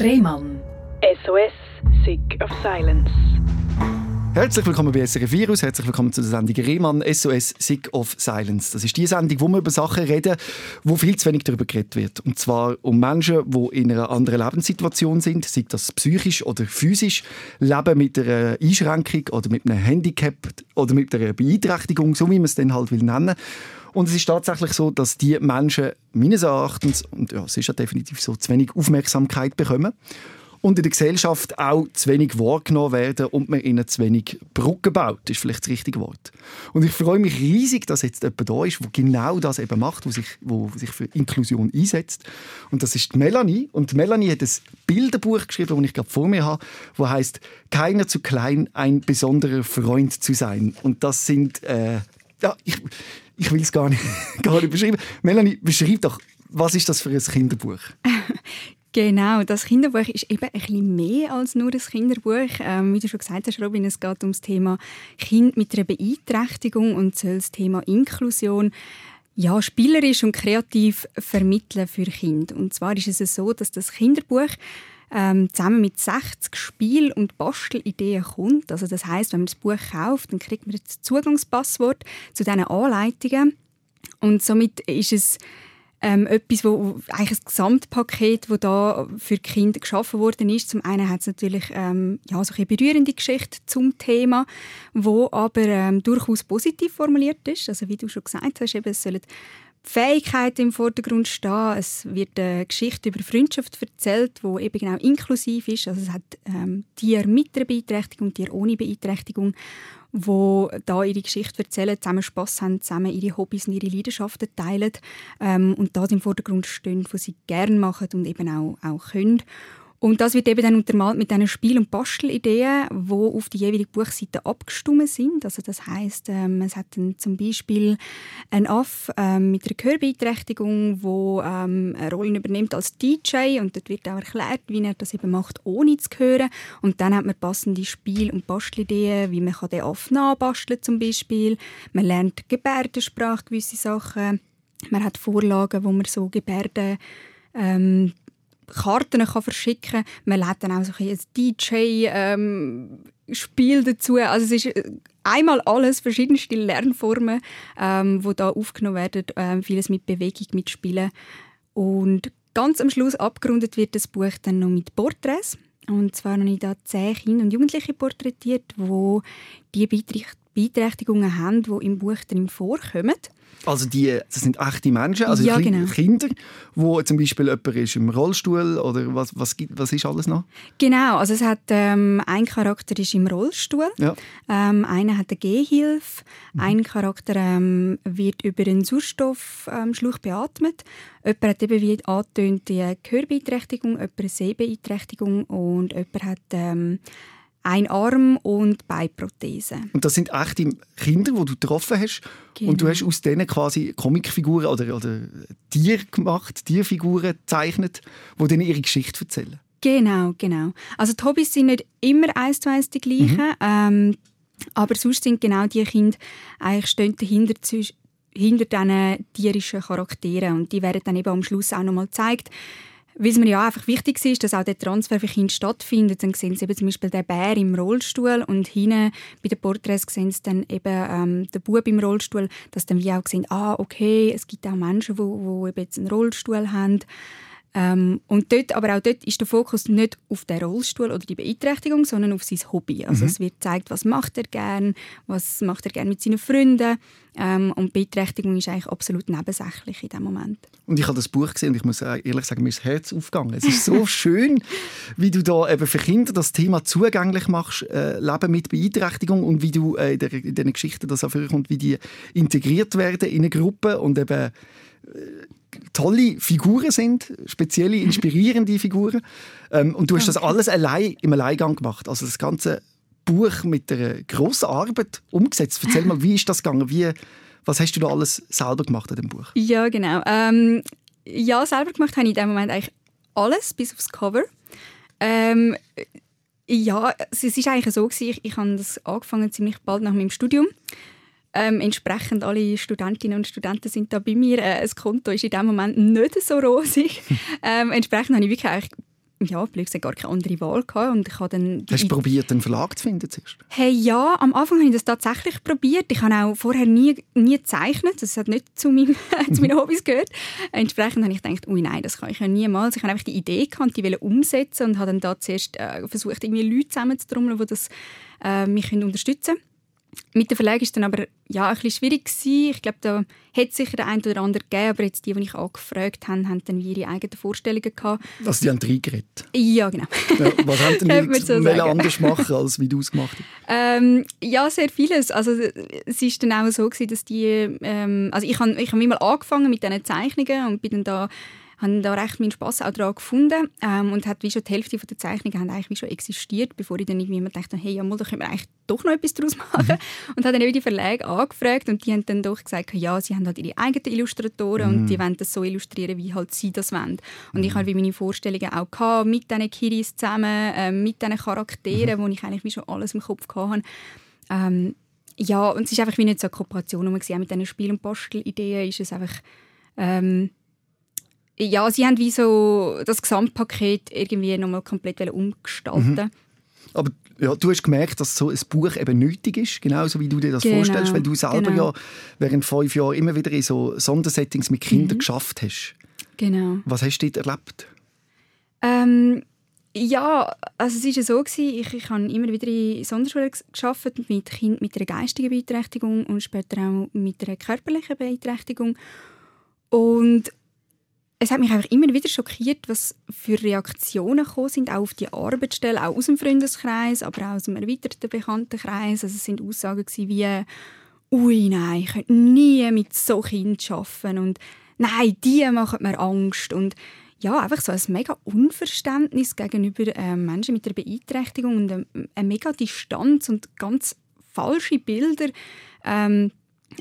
Rehmann. SOS, Sick of Silence. Herzlich willkommen bei SRF Virus, herzlich willkommen zu der Sendung Rehmann SOS Sick of Silence. Das ist die Sendung, wo wir über Sachen reden, wo viel zu wenig darüber geredet wird. Und zwar um Menschen, die in einer anderen Lebenssituation sind, sei das psychisch oder physisch, leben mit einer Einschränkung oder mit einem Handicap oder mit einer Beeinträchtigung, so wie man es dann halt will nennen. Und es ist tatsächlich so, dass die Menschen meines Erachtens, und ja, es ist ja definitiv so, zu wenig Aufmerksamkeit bekommen und in der Gesellschaft auch zu wenig wahrgenommen werden und man ihnen zu wenig Brücken baut, ist vielleicht das richtige Wort. Und ich freue mich riesig, dass jetzt jemand da ist, der genau das eben macht, wo sich, sich für Inklusion einsetzt. Und das ist Melanie. Und Melanie hat ein Bilderbuch geschrieben, das ich gerade vor mir habe, wo heißt «Keiner zu klein, ein besonderer Freund zu sein». Und das sind, äh, ja, ich, ich will es gar nicht, gar nicht beschreiben. Melanie, beschreib doch, was ist das für ein Kinderbuch? Genau, das Kinderbuch ist eben ein bisschen mehr als nur ein Kinderbuch. Ähm, wie du schon gesagt hast, Robin, es geht um das Thema Kind mit einer Beeinträchtigung und soll das Thema Inklusion ja, spielerisch und kreativ vermitteln für Kinder. Und zwar ist es so, dass das Kinderbuch ähm, zusammen mit 60 Spiel- und Bastelideen kommt. Also das heißt, wenn man das Buch kauft, dann kriegt man das Zugangspasswort zu diesen Anleitungen. Und somit ist es ähm, etwas, wo eigentlich ein Gesamtpaket, wo da für Kinder geschaffen worden ist. Zum einen hat es natürlich ähm, ja so eine berührende Geschichte zum Thema, wo aber ähm, durchaus positiv formuliert ist. Also wie du schon gesagt hast, eben, es sollen Fähigkeiten im Vordergrund stehen. Es wird eine Geschichte über Freundschaft erzählt, wo eben genau inklusiv ist. Also es hat ähm, Tiere mit einer Beeinträchtigung, Tiere ohne Beeinträchtigung wo da ihre Geschichte erzählen, zusammen Spass haben, zusammen ihre Hobbys und ihre Leidenschaften teilen ähm, und das im Vordergrund stehen, was sie gerne machen und eben auch, auch können. Und das wird eben dann untermalt mit diesen Spiel- und Bastelideen, die auf die jeweilige Buchseite abgestimmt sind. Also das heißt, ähm, es hat dann zum Beispiel einen Aff ähm, mit einer Gehörbeeinträchtigung, wo ähm, eine Rolle übernimmt als DJ und dort wird auch erklärt, wie er das eben macht, ohne zu hören. Und dann hat man passende Spiel- und Bastelideen, wie man kann den Aff nachbasteln zum Beispiel. Man lernt Gebärdensprache, gewisse Sachen. Man hat Vorlagen, wo man so Gebärden ähm, Karten kann verschicken kann. Man lädt dann auch so ein DJ-Spiel ähm, dazu. Also es ist äh, einmal alles, verschiedenste Lernformen, ähm, die da aufgenommen werden. Ähm, vieles mit Bewegung, mit Spielen. Und ganz am Schluss abgerundet wird das Buch dann noch mit Porträts. Und zwar habe ich da zehn Kinder und Jugendliche porträtiert, die die Beeinträchtigungen haben, die im Buch drin vorkommen. Also die, das sind echte Menschen, also ja, genau. Kinder, wo zum Beispiel jemand ist im Rollstuhl oder was, was, gibt, was ist alles noch? Genau, also es hat ähm, ein Charakter ist im Rollstuhl, ja. ähm, einer hat eine Gehhilfe, mhm. ein Charakter ähm, wird über einen Sauerstoffschlauch ähm, beatmet, jemand hat eben wie angetönt die Gehörbeeinträchtigung, jemand eine Sehbeeinträchtigung und jemand hat ähm, ein Arm und Beinprothese. Und das sind echte Kinder, die du getroffen hast. Genau. Und du hast aus denen quasi Comicfiguren oder, oder Tiere gemacht, Tierfiguren gezeichnet, die denen ihre Geschichte erzählen. Genau, genau. Also die Hobbys sind nicht immer eins zu eins die gleichen, mhm. ähm, aber sonst sind genau die Kinder eigentlich stehen dahinter hinter diesen tierischen Charakteren und die werden dann eben am Schluss auch nochmal gezeigt weil es mir ja einfach wichtig ist, dass auch der Transfer für Kinder stattfindet. Dann sehen sie eben zum Beispiel den Bär im Rollstuhl und hinten bei den Porträts sehen sie dann eben ähm, den Bub im Rollstuhl, dass dann wie auch sehen, ah, okay, es gibt auch Menschen, die, die eben jetzt einen Rollstuhl haben. Ähm, und dort, aber auch dort ist der Fokus nicht auf den Rollstuhl oder die Beeinträchtigung, sondern auf sein Hobby. Also mhm. es wird gezeigt, was macht er gern, was macht er gern mit seinen Freunden. Ähm, und Beeinträchtigung ist eigentlich absolut nebensächlich in dem Moment. Und ich habe das Buch gesehen und ich muss ehrlich sagen, mir ist das Herz aufgegangen. Es ist so schön, wie du da eben für Kinder das Thema zugänglich machst, äh, Leben mit Beeinträchtigung und wie du äh, in, der, in diesen Geschichten das auch vorkommt, wie die integriert werden in eine Gruppe und eben äh, tolle Figuren sind, spezielle, inspirierende Figuren. Ähm, und du hast das alles allein im Alleingang gemacht. Also das ganze Buch mit einer grossen Arbeit umgesetzt. Erzähl mal, wie ist das gegangen? Wie, was hast du da alles selber gemacht an dem Buch? Ja, genau. Ähm, ja, selber gemacht habe ich in dem Moment eigentlich alles, bis aufs Cover. Ähm, ja, es ist eigentlich so ich, ich habe das angefangen ziemlich bald nach meinem Studium ähm, entsprechend alle Studentinnen und Studenten sind da bei mir. Äh, das Konto ist in dem Moment nicht so rosig. ähm, entsprechend habe ich wirklich ja, blöd gesagt, gar keine andere Wahl gehabt. Und ich habe dann Hast du probiert, einen Verlag zu finden zuerst? Hey, ja, am Anfang habe ich das tatsächlich probiert. Ich habe auch vorher nie, nie gezeichnet. Das hat nicht zu, meinem, zu meinen Hobbys gehört. Entsprechend habe ich gedacht, ui nein, das kann ich ja niemals. Ich habe einfach die Idee gehabt, die umsetzen und habe dann da zuerst äh, versucht, irgendwie Leute zusammenzutrommeln, die das, äh, mich unterstützen können. Mit dem Verlag war es dann aber ja, ein bisschen schwierig. Gewesen. Ich glaube, da hätte sicher der ein oder andere gegeben, aber jetzt die, die ich angefragt habe, haben dann ihre eigenen Vorstellungen gehabt. Also die haben reingeredet? Ja, genau. Ja, was haben denn die so anders machen, als wie du es gemacht hast? Ähm, ja, sehr vieles. Also es war dann auch so, gewesen, dass die... Ähm, also ich habe ich hab mal angefangen mit diesen Zeichnungen und bin dann da habe da recht meinen Spass auch daran gefunden ähm, und hat wie schon die Hälfte der Zeichnungen haben eigentlich wie schon existiert, bevor ich dann irgendwie mir dachte, hey, ja, mal, da können wir eigentlich doch noch etwas daraus machen. Mhm. Und habe dann die Verlage angefragt und die haben dann doch gesagt, ja, sie haben halt ihre eigenen Illustratoren mhm. und die wollen das so illustrieren, wie halt sie das wollen. Und mhm. ich habe meine Vorstellungen auch gehabt, mit diesen Kiris zusammen, äh, mit diesen Charakteren, mhm. wo ich eigentlich wie schon alles im Kopf hatte. Ähm, ja, und es ist einfach wie nicht so eine Kooperation auch mit diesen Spiel- und Bastelideen ist es einfach ähm, ja, sie haben wie so das Gesamtpaket irgendwie nochmal komplett umgestalten. Mhm. Aber ja, du hast gemerkt, dass so ein Buch eben nötig ist, genauso wie du dir das genau, vorstellst, weil du selber genau. ja während fünf Jahren immer wieder in so Sondersettings mit Kindern mhm. geschafft hast. Genau. Was hast du dort erlebt? Ähm, ja, also es war ja so, gewesen, ich, ich habe immer wieder in Sonderschulen geschafft mit Kindern mit einer geistigen Beeinträchtigung und später auch mit einer körperlichen Beeinträchtigung. Und es hat mich einfach immer wieder schockiert, was für Reaktionen gekommen sind, auch auf die Arbeitsstelle, auch aus dem Freundeskreis, aber auch aus dem erweiterten Bekanntenkreis. Also es sind Aussagen wie «Ui, nein, ich könnte nie mit so Kind arbeiten» und «Nein, die machen mir Angst» und ja, einfach so ein mega Unverständnis gegenüber äh, Menschen mit einer Beeinträchtigung und eine, eine mega Distanz und ganz falsche Bilder ähm,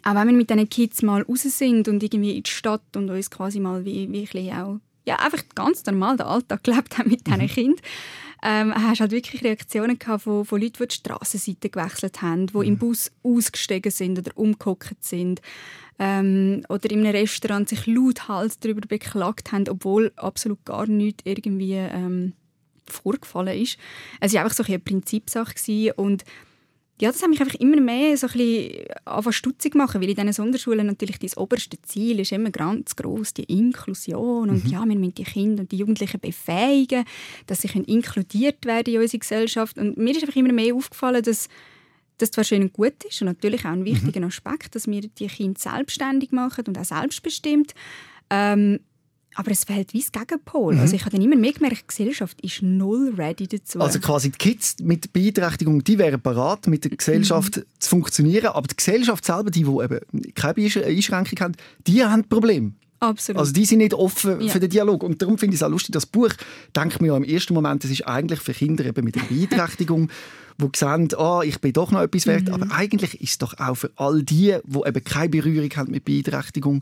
auch wenn wir mit diesen Kids mal raus sind und irgendwie in die Stadt und uns quasi mal wie, wie ein auch ja, einfach ganz normal den Alltag gelebt haben mit diesen mhm. Kindern, ähm, hast halt wirklich Reaktionen gehabt von, von Leuten, die die Strassenseite gewechselt haben, die mhm. im Bus ausgestiegen sind oder umgekockt sind ähm, oder in einem Restaurant sich lauthals darüber beklagt haben, obwohl absolut gar nichts irgendwie ähm, vorgefallen ist. Es war einfach so eine Prinzipsache und ja, das hat mich einfach immer mehr so ein bisschen stutzig gemacht, weil in diesen Sonderschulen natürlich das oberste Ziel ist immer ganz groß die Inklusion und mhm. ja, wir müssen die Kinder und die Jugendlichen befähigen, dass sie inkludiert werden in unsere Gesellschaft und mir ist einfach immer mehr aufgefallen, dass das zwar schön und gut ist und natürlich auch ein wichtiger mhm. Aspekt, dass wir die Kinder selbstständig machen und auch selbstbestimmt, ähm, aber es fehlt wie das Gegenpol. Mhm. Also ich habe dann immer mehr gemerkt, die Gesellschaft ist null ready dazu. Also quasi die Kids mit Beeinträchtigung, die wären bereit, mit der Gesellschaft mhm. zu funktionieren, aber die Gesellschaft selber, die, die eben keine Einschränkung haben, die haben Probleme. Absolut. Also die sind nicht offen ja. für den Dialog. Und darum finde ich es auch lustig, das Buch, denkt mir ja im ersten Moment, es ist eigentlich für Kinder eben mit einer Beeinträchtigung, die sehen, oh, ich bin doch noch etwas wert. Mhm. Aber eigentlich ist es doch auch für all die, die eben keine Berührung haben mit Beeinträchtigung,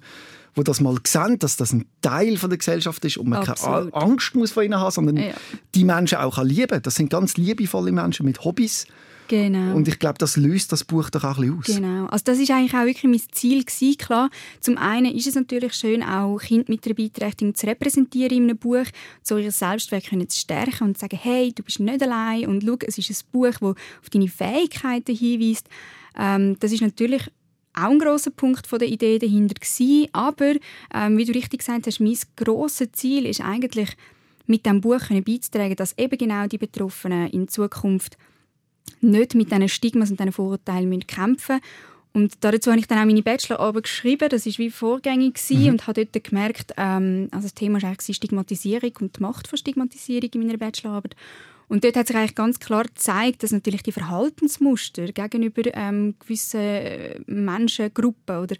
wo das mal sehen, dass das ein Teil von der Gesellschaft ist und man Absolut. keine Angst muss vor ihnen haben, sondern ja. die Menschen auch lieben kann. Das sind ganz liebevolle Menschen mit Hobbys. Genau. Und ich glaube, das löst das Buch doch auch ein bisschen aus. Genau. Also das ist eigentlich auch wirklich mein Ziel gewesen. Klar, zum einen ist es natürlich schön, auch Kinder mit einer Beeinträchtigung zu repräsentieren in einem Buch, so ihr Selbstwert zu stärken und zu sagen, hey, du bist nicht allein und schau, es ist ein Buch, das auf deine Fähigkeiten hinweist. Ähm, das ist natürlich auch ein grosser Punkt der Idee dahinter gewesen. Aber, ähm, wie du richtig gesagt hast, mein grosses Ziel ist eigentlich, mit diesem Buch beizutragen, dass eben genau die Betroffenen in Zukunft nicht mit diesen Stigmas und diesen Vorurteilen kämpfen müssen. Und dazu habe ich dann auch meine Bachelorarbeit geschrieben. Das war wie vorgängig mhm. und habe dort gemerkt, ähm, also das Thema war eigentlich Stigmatisierung und die Macht von Stigmatisierung in meiner Bachelorarbeit. Und dort hat sich eigentlich ganz klar gezeigt, dass natürlich die Verhaltensmuster gegenüber ähm, gewissen äh, Menschengruppen oder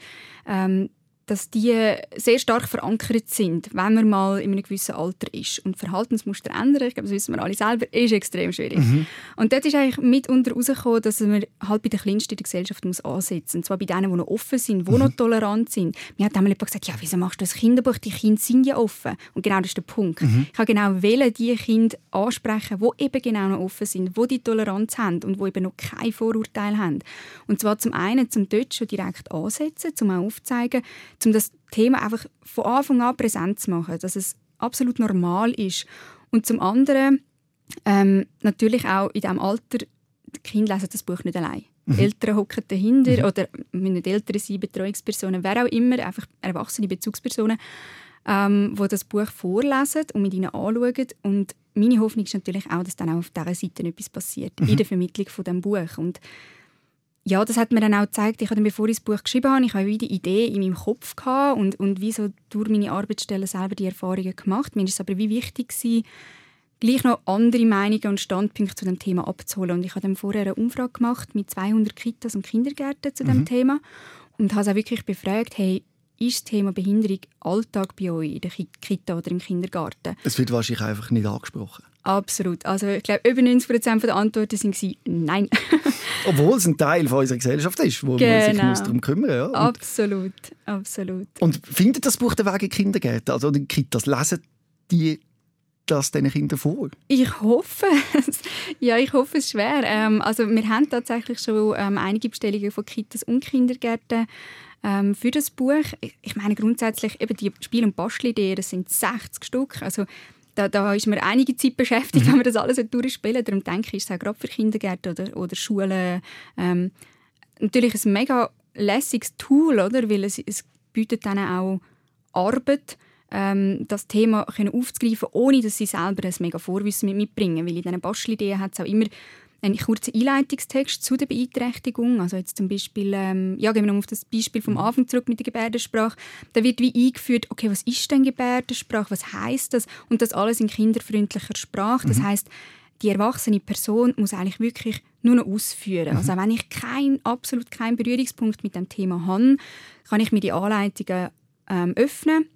ähm, dass die sehr stark verankert sind, wenn man mal in einem gewissen Alter ist. Und Verhaltensmuster ändern, ich glaube, das wissen wir alle selber, ist extrem schwierig. Mhm. Und dort ist eigentlich mitunter herausgekommen, dass man halt bei den Kleinsten in der Gesellschaft muss ansetzen muss. Und zwar bei denen, die noch offen sind, die mhm. noch tolerant sind. Mir hat einmal jemand gesagt, ja, wieso machst du das Kinderbuch? Die Kinder sind ja offen. Und genau das ist der Punkt. Mhm. Ich habe genau wählen, die Kinder ansprechen, die eben genau noch offen sind, die die Toleranz haben und die eben noch kein Vorurteil haben. Und zwar zum einen zum dort schon direkt ansetzen, zum auch aufzeigen, um das Thema einfach von Anfang an präsent zu machen, dass es absolut normal ist. Und zum anderen ähm, natürlich auch in diesem Alter, die Kinder lesen das Buch nicht allein. Mhm. Eltern hocken dahinter mhm. oder müssen nicht Eltern sein, Betreuungspersonen, wer auch immer, einfach erwachsene Bezugspersonen, ähm, die das Buch vorlesen und mit ihnen anschauen. Und meine Hoffnung ist natürlich auch, dass dann auch auf dieser Seite etwas passiert, mhm. in der Vermittlung von dem Buch. Und ja, das hat mir dann auch gezeigt, ich habe bevor ich das Buch geschrieben habe, ich habe wieder Idee in meinem Kopf gehabt und, und wie so durch meine Arbeitsstelle selber die Erfahrungen gemacht. Mir ist es aber wie wichtig gewesen, gleich noch andere Meinungen und Standpunkte zu dem Thema abzuholen. Und ich habe dann vorher eine Umfrage gemacht mit 200 Kitas und Kindergärten zu dem mhm. Thema und habe auch wirklich befragt, hey, ist das Thema Behinderung Alltag bei euch in der Kita oder im Kindergarten? Es wird wahrscheinlich einfach nicht angesprochen. Absolut. Also ich glaube, über 90% der Antworten waren Nein. Obwohl es ein Teil von unserer Gesellschaft ist, wo genau. man sich muss darum kümmern muss. Ja. Und, absolut, absolut. Und findet das Buch den Weg in Kindergärten? Also die Kitas lesen die das diesen Kindern vor? Ich hoffe es. Ja, ich hoffe es schwer. Ähm, also wir haben tatsächlich schon ähm, einige Bestellungen von Kitas und Kindergärten ähm, für das Buch. Ich meine grundsätzlich eben die Spiel- und Bastelideen, das sind 60 Stück. Also da, da ist man einige Zeit beschäftigt, mhm. wenn man das alles durchspielen Darum denke ich, ist es auch gerade für Kindergärten oder, oder Schulen ähm, natürlich ein mega lässiges Tool, oder? weil es, es bietet dann auch Arbeit, ähm, das Thema können aufzugreifen, ohne dass sie selber ein mega Vorwissen mitbringen. Weil in diesen Bastelideen hat es auch immer einen kurzen Einleitungstext zu der Beeinträchtigung. Also jetzt zum Beispiel, ähm, ja, gehen wir noch auf das Beispiel vom Anfang zurück mit der Gebärdensprache. Da wird wie eingeführt, okay, was ist denn Gebärdensprache, was heißt das? Und das alles in kinderfreundlicher Sprache. Das mhm. heißt, die erwachsene Person muss eigentlich wirklich nur noch ausführen. Mhm. Also wenn ich kein, absolut keinen Berührungspunkt mit dem Thema habe, kann ich mir die Anleitungen ähm, öffnen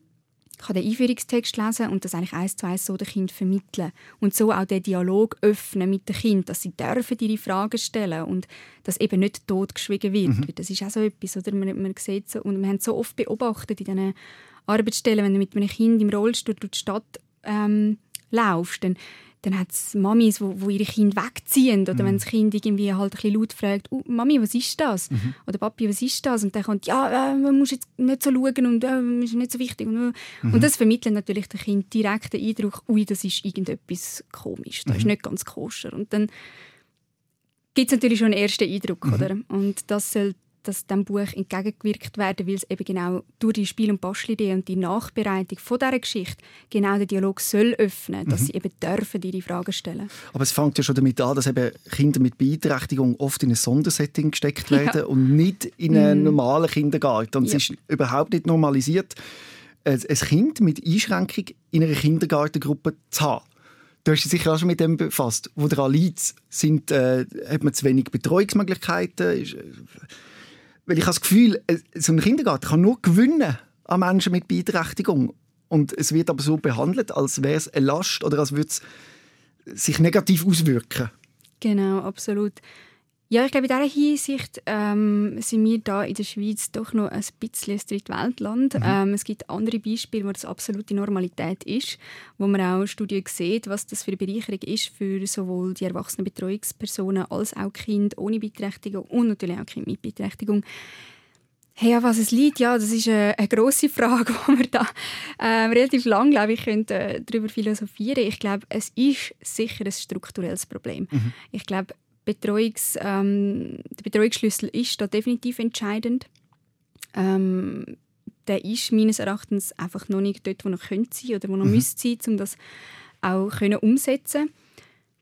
kann den Einführungstext lesen und das eigentlich eins zu eins so dem Kind vermitteln und so auch den Dialog öffnen mit dem Kind, dass sie dürfen ihre Fragen stellen und dass eben nicht totgeschwiegen wird. Mhm. Das ist auch so etwas, oder man, man sieht so, und wir haben so oft beobachtet in diesen Arbeitsstellen, wenn du mit einem Kind im Rollstuhl durch die Stadt ähm, laufst, dann dann hat es Mamis, wo, wo ihre Kinder wegziehen. Oder mhm. wenn das Kind irgendwie halt ein bisschen laut fragt, oh, Mami, was ist das? Mhm. Oder Papi, was ist das? Und dann kommt, ja, äh, man muss jetzt nicht so schauen und äh, ist nicht so wichtig. Und, äh. mhm. und das vermittelt natürlich dem Kind direkt den Eindruck, ui, das ist irgendetwas komisch, das ist mhm. nicht ganz koscher. Und dann gibt es natürlich schon einen ersten Eindruck. Mhm. Oder? Und das soll dass dem Buch entgegengewirkt werden, weil es eben genau durch die Spiel- und Bastelidee und die Nachbereitung von dieser Geschichte genau den Dialog soll öffnen, dass mhm. sie eben dürfen ihre Fragen stellen. Aber es fängt ja schon damit an, dass eben Kinder mit Beeinträchtigung oft in ein Sondersetting gesteckt werden ja. und nicht in einen mhm. normalen Kindergarten. Und ja. es ist überhaupt nicht normalisiert, ein Kind mit Einschränkung in einer Kindergartengruppe zu haben. Du hast dich sicher auch schon mit dem befasst. Wo daran liegt, sind, äh, hat man zu wenig Betreuungsmöglichkeiten? Ist, äh, weil ich habe das Gefühl, so ein Kindergarten kann nur gewinnen an Menschen mit Beeinträchtigung. Und es wird aber so behandelt, als wäre es eine Last oder als würde es sich negativ auswirken. Genau, absolut. Ja, ich glaube, in dieser Hinsicht ähm, sind wir da in der Schweiz doch noch ein bisschen ein Drittweltland. Mhm. Ähm, es gibt andere Beispiele, wo das absolute Normalität ist, wo man auch Studien sieht, was das für eine Bereicherung ist für sowohl die erwachsenen Betreuungspersonen als auch Kinder ohne Beeinträchtigung und natürlich auch Kinder mit Beeinträchtigung. Hey, an was es liegt, ja, das ist eine, eine grosse Frage, wo wir da äh, relativ lang, glaube ich, können, äh, darüber philosophieren. Ich glaube, es ist sicher ein strukturelles Problem. Mhm. Ich glaube, Betreuungs, ähm, der Betreuungsschlüssel ist da definitiv entscheidend. Ähm, der ist meines Erachtens einfach noch nicht dort, wo er könnte sein oder wo er mhm. müsste sein, um das auch können umsetzen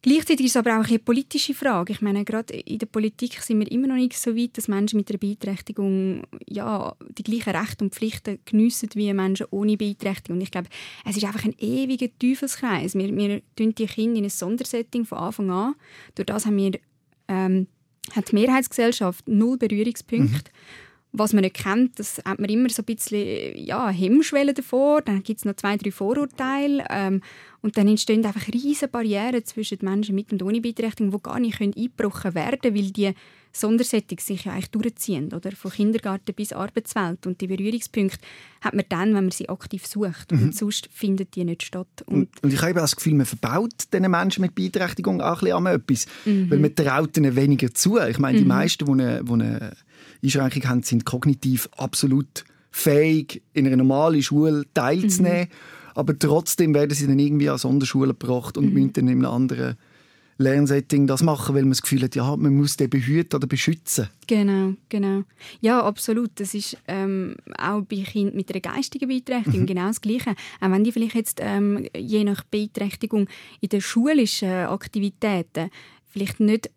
Gleichzeitig ist es aber auch eine politische Frage. Ich meine, gerade in der Politik sind wir immer noch nicht so weit, dass Menschen mit einer Beeinträchtigung ja, die gleichen Rechte und Pflichten geniessen wie Menschen ohne Beeinträchtigung. Und ich glaube, es ist einfach ein ewiger Teufelskreis. Wir, wir tun die Kinder in ein Sondersetting von Anfang an. Durch das haben wir ähm, hat die Mehrheitsgesellschaft null Berührungspunkte. Mhm. Was man nicht kennt, das hat man immer so ein bisschen ja, Hemmschwelle davor. Dann gibt es noch zwei, drei Vorurteile. Ähm, und dann entstehen einfach riesige Barrieren zwischen Menschen mit und ohne Beeinträchtigung, die gar nicht eingebrochen werden können, weil die Sondersettungen sich ja eigentlich durchziehen, oder? Von Kindergarten bis Arbeitswelt. Und die Berührungspunkte hat man dann, wenn man sie aktiv sucht. Mhm. Und sonst findet die nicht statt. Und, und ich habe das Gefühl, man verbaut diesen Menschen mit Beeinträchtigung auch ein bisschen etwas. Mhm. Weil man traut ihnen weniger zu. Ich meine, die mhm. meisten, die eine, die eine Einschränkung haben, sind kognitiv absolut fähig, in einer normalen Schule teilzunehmen. Mhm aber trotzdem werden sie dann irgendwie an Sonderschule gebracht und mhm. müssen dann in einem anderen Lernsetting das machen, weil man das Gefühl hat, ja, man muss den behüten oder beschützen. Genau, genau. Ja, absolut. Das ist ähm, auch bei Kindern mit einer geistigen Beeinträchtigung mhm. genau das Gleiche. Auch wenn die vielleicht jetzt ähm, je nach Beeinträchtigung in den schulischen Aktivitäten vielleicht nicht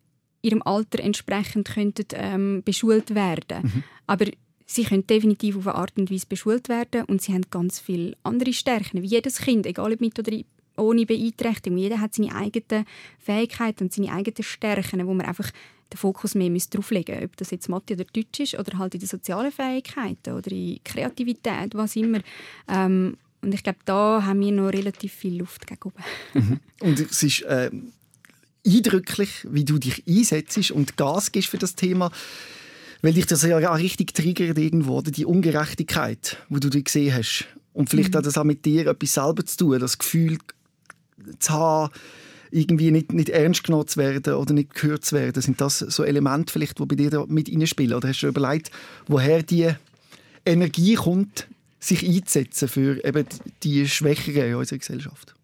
ihrem Alter entsprechend könnten, ähm, beschult werden. Mhm. Aber sie können definitiv auf eine Art und Weise beschult werden und sie haben ganz viele andere Stärken, wie jedes Kind, egal ob mit oder ohne Beeinträchtigung. Jeder hat seine eigenen Fähigkeiten und seine eigenen Stärken, wo man einfach den Fokus mehr darauf legen müsste. Ob das jetzt Mathe oder Deutsch ist oder halt in den sozialen Fähigkeiten oder in Kreativität, was immer. Ähm, und ich glaube, da haben wir noch relativ viel Luft gegenüber. Mhm. Und es ist äh, eindrücklich, wie du dich einsetzt und Gas gibst für das Thema. Weil dich das ja auch richtig triggert irgendwo, die Ungerechtigkeit, die du gesehen hast. Und vielleicht mhm. hat das auch mit dir etwas selber zu tun, das Gefühl, zu haben, irgendwie nicht, nicht ernst genommen zu werden oder nicht gehört zu werden? Sind das so Elemente vielleicht, die bei dir da mit reinspielen? Oder hast du überlegt, woher die Energie kommt, sich einzusetzen für eben die Schwächeren in unserer Gesellschaft?